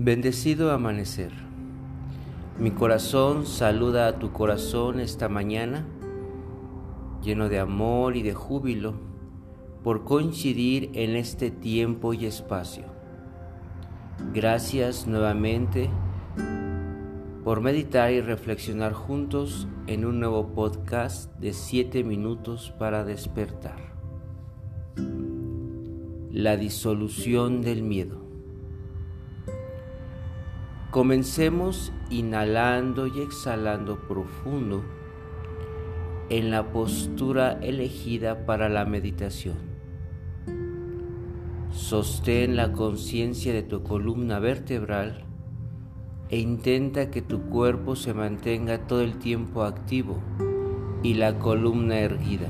Bendecido amanecer. Mi corazón saluda a tu corazón esta mañana, lleno de amor y de júbilo por coincidir en este tiempo y espacio. Gracias nuevamente por meditar y reflexionar juntos en un nuevo podcast de 7 minutos para despertar. La disolución del miedo. Comencemos inhalando y exhalando profundo en la postura elegida para la meditación. Sostén la conciencia de tu columna vertebral e intenta que tu cuerpo se mantenga todo el tiempo activo y la columna erguida.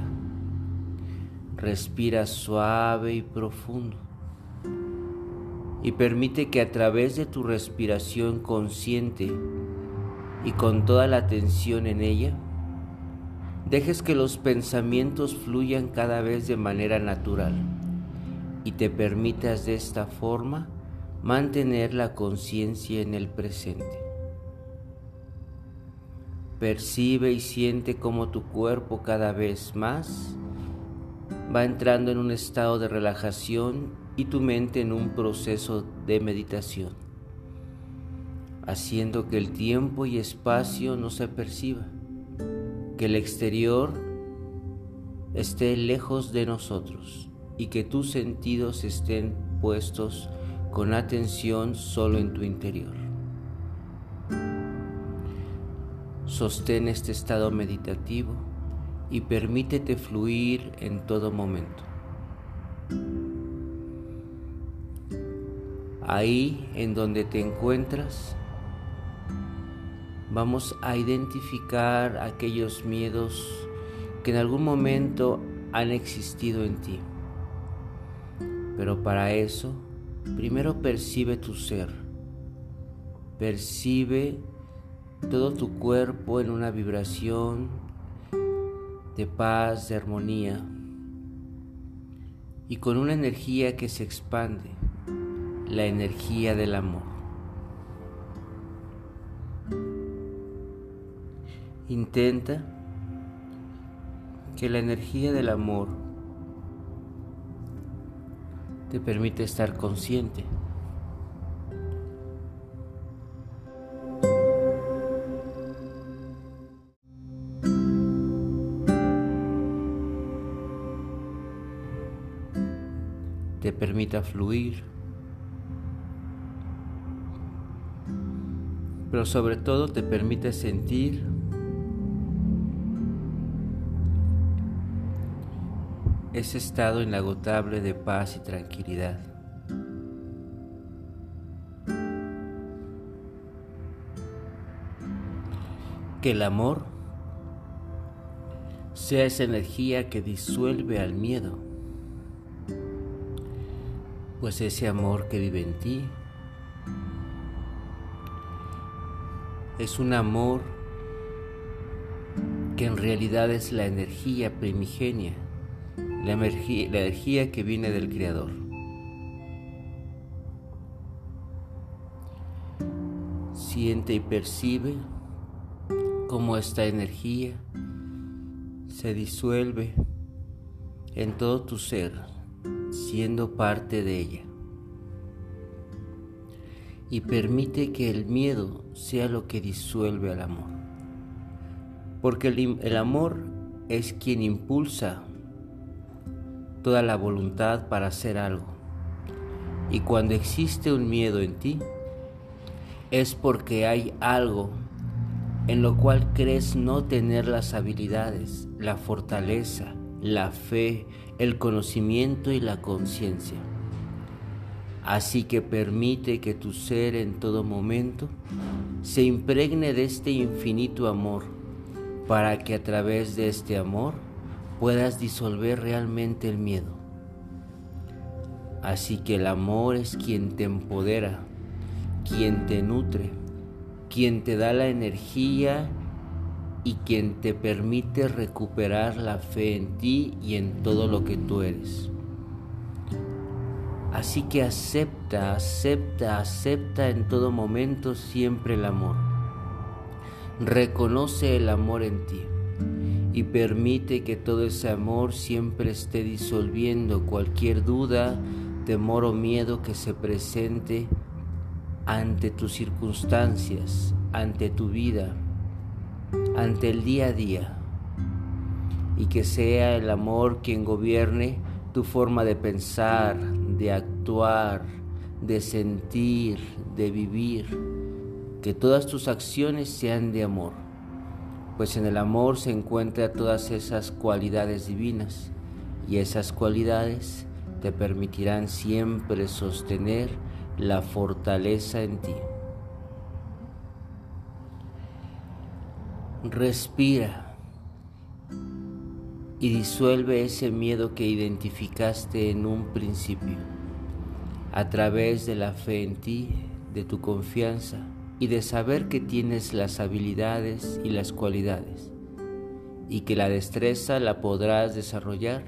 Respira suave y profundo y permite que a través de tu respiración consciente y con toda la atención en ella, dejes que los pensamientos fluyan cada vez de manera natural y te permitas de esta forma mantener la conciencia en el presente. Percibe y siente cómo tu cuerpo cada vez más va entrando en un estado de relajación y tu mente en un proceso de meditación, haciendo que el tiempo y espacio no se perciba, que el exterior esté lejos de nosotros y que tus sentidos estén puestos con atención solo en tu interior. Sostén este estado meditativo y permítete fluir en todo momento. Ahí en donde te encuentras, vamos a identificar aquellos miedos que en algún momento han existido en ti. Pero para eso, primero percibe tu ser. Percibe todo tu cuerpo en una vibración de paz, de armonía y con una energía que se expande la energía del amor. Intenta que la energía del amor te permite estar consciente. Te permita fluir. Pero sobre todo te permite sentir ese estado inagotable de paz y tranquilidad. Que el amor sea esa energía que disuelve al miedo, pues ese amor que vive en ti es un amor que en realidad es la energía primigenia, la energía, que viene del Creador. Siente y percibe cómo esta energía se disuelve en todo tu ser, siendo parte de ella y permite que el miedo sea lo que disuelve al amor. Porque el, amor es quien impulsa toda la voluntad para hacer algo. Y cuando existe un miedo en ti, es porque hay algo en lo cual crees no tener las habilidades, la fortaleza, la fe, el conocimiento y la conciencia. Así que permite que tu ser en todo momento se impregne de este infinito amor, para que a través de este amor puedas disolver realmente el miedo. Así que el amor es quien te empodera, quien te nutre, quien te da la energía y quien te permite recuperar la fe en ti y en todo lo que tú eres. Así que acepta, acepta, acepta en todo momento siempre el amor. Reconoce el amor en ti y permite que todo ese amor siempre esté disolviendo cualquier duda, temor o miedo que se presente ante tus circunstancias, ante tu vida, ante el día a día. Y que sea el amor quien gobierne tu forma de pensar, de actuar, de sentir, de vivir. Que todas tus acciones sean de amor, pues en el amor se encuentran todas esas cualidades divinas y esas cualidades te permitirán siempre sostener la fortaleza en ti. Respira y disuelve ese miedo que identificaste en un principio a través de la fe en ti, de tu confianza y de saber que tienes las habilidades y las cualidades y que la destreza la podrás desarrollar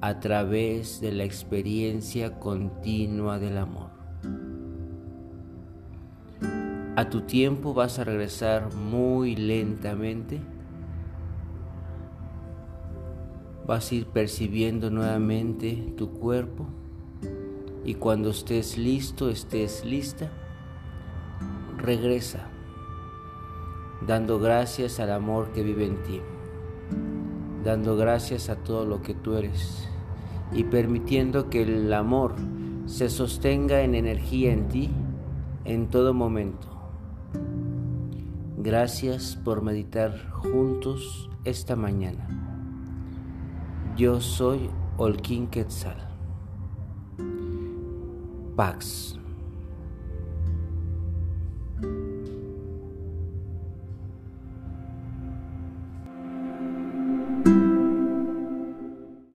a través de la experiencia continua del amor. A tu tiempo vas a regresar muy lentamente. Vas a ir percibiendo nuevamente tu cuerpo y cuando estés listo, estés lista, regresa, dando gracias al amor que vive en ti, dando gracias a todo lo que tú eres y permitiendo que el amor se sostenga en energía en ti en todo momento. Gracias por meditar juntos esta mañana. Yo soy Olkin Quetzal. Pax.